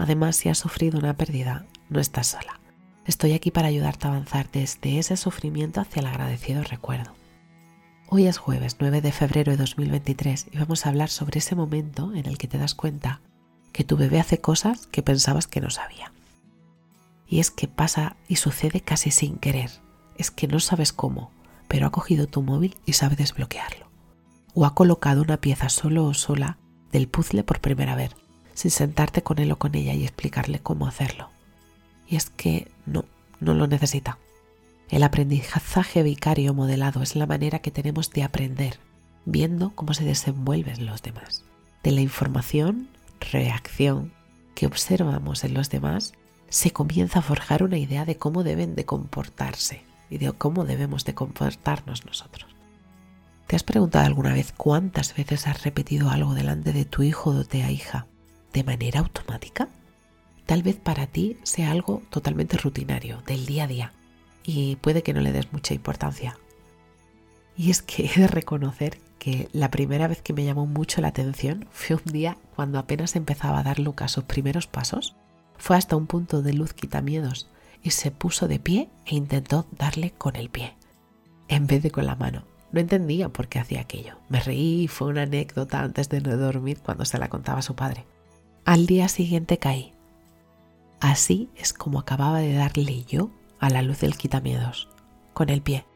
Además, si has sufrido una pérdida, no estás sola. Estoy aquí para ayudarte a avanzar desde ese sufrimiento hacia el agradecido recuerdo. Hoy es jueves 9 de febrero de 2023 y vamos a hablar sobre ese momento en el que te das cuenta que tu bebé hace cosas que pensabas que no sabía. Y es que pasa y sucede casi sin querer. Es que no sabes cómo, pero ha cogido tu móvil y sabe desbloquearlo. O ha colocado una pieza solo o sola del puzzle por primera vez sin sentarte con él o con ella y explicarle cómo hacerlo. Y es que no, no lo necesita. El aprendizaje vicario modelado es la manera que tenemos de aprender, viendo cómo se desenvuelven los demás. De la información, reacción que observamos en los demás, se comienza a forjar una idea de cómo deben de comportarse y de cómo debemos de comportarnos nosotros. ¿Te has preguntado alguna vez cuántas veces has repetido algo delante de tu hijo o de tu hija de manera automática? Tal vez para ti sea algo totalmente rutinario, del día a día, y puede que no le des mucha importancia. Y es que he de reconocer que la primera vez que me llamó mucho la atención fue un día cuando apenas empezaba a dar Lucas sus primeros pasos. Fue hasta un punto de luz quitamiedos y se puso de pie e intentó darle con el pie, en vez de con la mano. No entendía por qué hacía aquello. Me reí y fue una anécdota antes de no dormir cuando se la contaba a su padre. Al día siguiente caí. Así es como acababa de darle yo a la luz del quitamiedos, con el pie,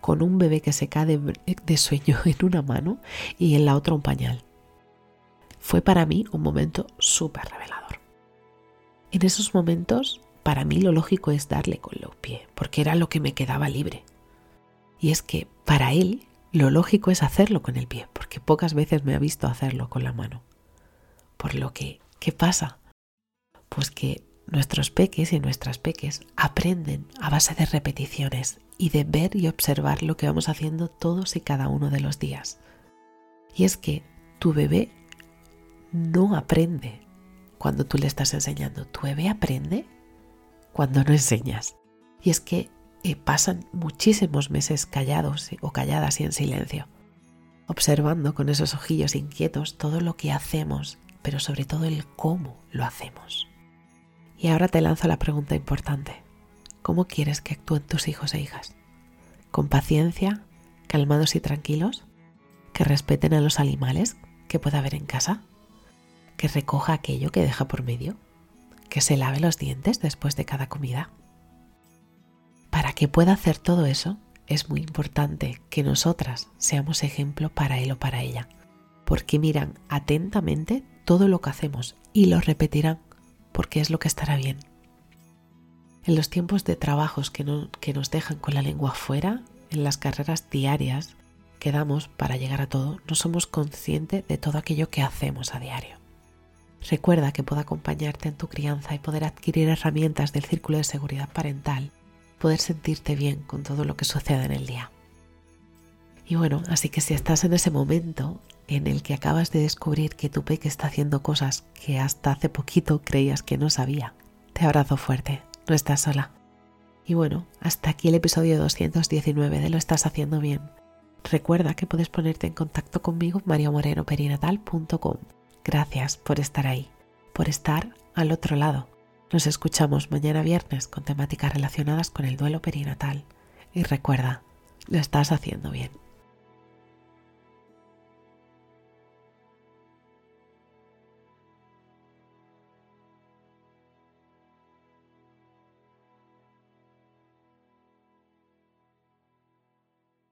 con un bebé que se cae de, sueño en una mano y en la otra un pañal. Fue para mí un momento súper revelador. En esos momentos, para mí lo lógico es darle con los pies, porque era lo que me quedaba libre. Y es que para él lo lógico es hacerlo con el pie, porque pocas veces me ha visto hacerlo con la mano. Por lo que, ¿qué pasa? Pues que nuestros peques y nuestras peques aprenden a base de repeticiones y de ver y observar lo que vamos haciendo todos y cada uno de los días. Y es que tu bebé no aprende cuando tú le estás enseñando. Tu bebé aprende cuando no enseñas. Y es que eh, pasan muchísimos meses callados o calladas y en silencio, observando con esos ojillos inquietos todo lo que hacemos pero sobre todo el cómo lo hacemos. Y ahora te lanzo la pregunta importante. ¿Cómo quieres que actúen tus hijos e hijas? ¿Con paciencia, calmados y tranquilos? ¿Que respeten a los animales que pueda haber en casa? ¿Que recoja aquello que deja por medio? ¿Que se lave los dientes después de cada comida? Para que pueda hacer todo eso, es muy importante que nosotras seamos ejemplo para él o para ella, porque miran atentamente todo lo que hacemos y lo repetirán porque es lo que estará bien. En los tiempos de trabajos que, que nos dejan con la lengua fuera, en las carreras diarias que damos para llegar a todo, no somos conscientes de todo aquello que hacemos a diario. Recuerda que puedo acompañarte en tu crianza y poder adquirir herramientas del círculo de seguridad parental, poder sentirte bien con todo lo que sucede en el día. Y bueno, así que si estás en ese momento en el que acabas de descubrir que tu peque está haciendo cosas que hasta hace poquito creías que no sabía. Te abrazo fuerte, no estás sola. Y bueno, hasta aquí el episodio 219 de Lo estás haciendo bien. Recuerda que puedes ponerte en contacto conmigo en mariamorenoperinatal.com. Gracias por estar ahí, por estar al otro lado. Nos escuchamos mañana viernes con temáticas relacionadas con el duelo perinatal. Y recuerda, lo estás haciendo bien.